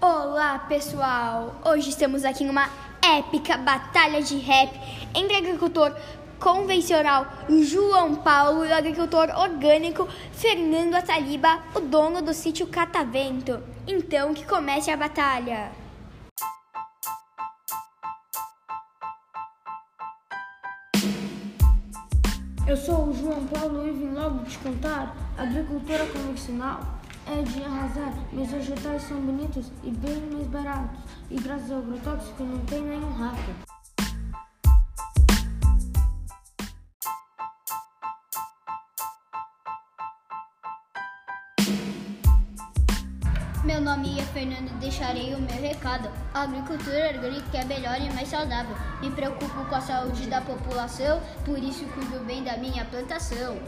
Olá, pessoal! Hoje estamos aqui em uma épica batalha de rap entre agricultor convencional João Paulo e o agricultor orgânico Fernando Ataliba, o dono do sítio Catavento. Então, que comece a batalha! Eu sou o João Paulo e vim logo te contar. A agricultura convencional é de arrasar. Meus vegetais são bonitos e bem mais baratos. E graças ao agrotóxico não tem nenhum rato. Meu nome é Fernando e deixarei o meu recado. A agricultura orgânica é melhor e mais saudável. Me preocupo com a saúde da população, por isso cuido bem da minha plantação.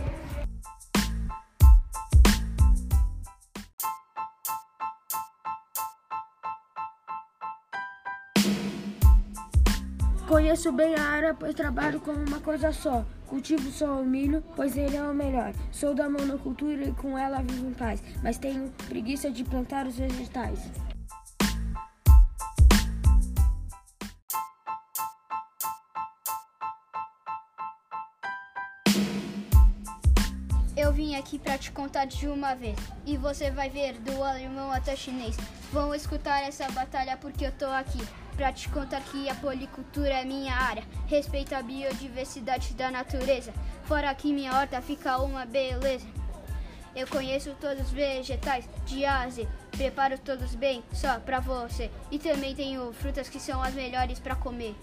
Conheço bem a área, pois trabalho com uma coisa só. Cultivo só o milho, pois ele é o melhor. Sou da monocultura e com ela vivo em paz, mas tenho preguiça de plantar os vegetais. Eu vim aqui para te contar de uma vez. E você vai ver do alemão até chinês. Vão escutar essa batalha porque eu tô aqui. Pra te contar que a policultura é minha área. Respeito a biodiversidade da natureza. Fora que minha horta fica uma beleza. Eu conheço todos os vegetais de A a Z. Preparo todos bem só pra você. E também tenho frutas que são as melhores pra comer.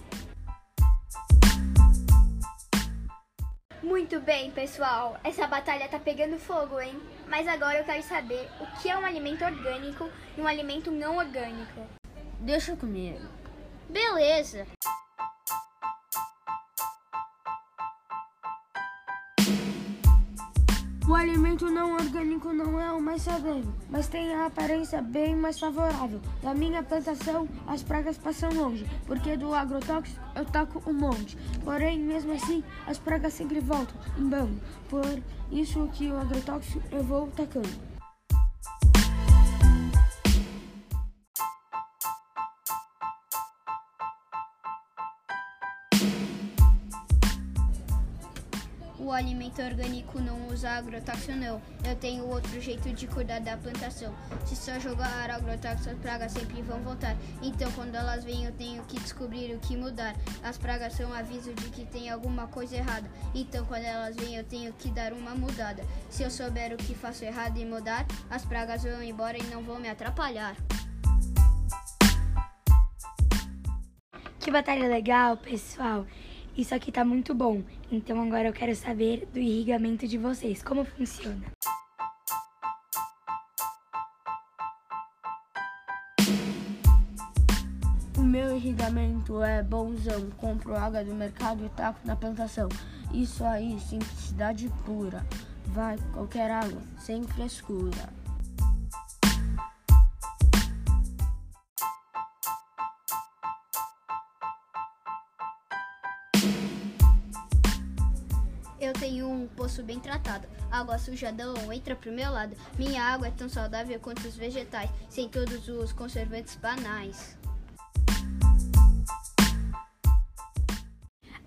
Muito bem, pessoal. Essa batalha tá pegando fogo, hein? Mas agora eu quero saber o que é um alimento orgânico e um alimento não orgânico. Deixa comigo. Beleza. O alimento não orgânico não é o mais saudável, mas tem a aparência bem mais favorável. Da minha plantação, as pragas passam longe, porque do agrotóxico eu taco um monte. Porém, mesmo assim, as pragas sempre voltam em bando. Por isso que o agrotóxico eu vou tacando. O alimento orgânico não usa agrotóxico não. Eu tenho outro jeito de cuidar da plantação. Se só jogar agrotóxico, as pragas sempre vão voltar. Então quando elas vêm eu tenho que descobrir o que mudar. As pragas são aviso de que tem alguma coisa errada. Então quando elas vêm eu tenho que dar uma mudada. Se eu souber o que faço errado e mudar, as pragas vão embora e não vão me atrapalhar. Que batalha legal, pessoal! Isso aqui tá muito bom. Então agora eu quero saber do irrigamento de vocês. Como funciona? O meu irrigamento é bonzão. Compro água do mercado e taco na plantação. Isso aí, simplicidade pura. Vai qualquer água, sem frescura. Eu tenho um poço bem tratado. Água suja não entra pro meu lado. Minha água é tão saudável quanto os vegetais, sem todos os conservantes banais.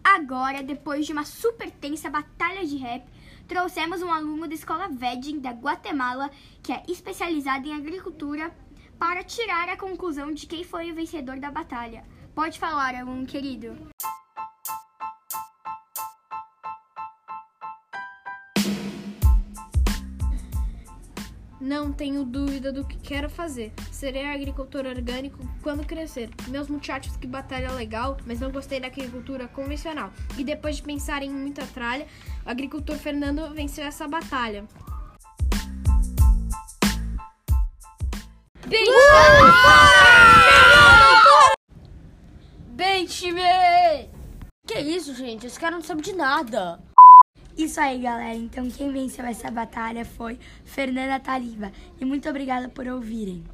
Agora, depois de uma super tensa batalha de rap, trouxemos um aluno da escola Vedin da Guatemala, que é especializado em agricultura, para tirar a conclusão de quem foi o vencedor da batalha. Pode falar, aluno querido. Não tenho dúvida do que quero fazer. Serei agricultor orgânico quando crescer. Meus muchachos que batalha legal, mas não gostei da agricultura convencional. E depois de pensar em muita tralha, o agricultor Fernando venceu essa batalha. Bem, Bem, time! Que isso, gente? Esse cara não sabe de nada. Isso aí, galera. Então quem venceu essa batalha foi Fernanda Taliba. E muito obrigada por ouvirem.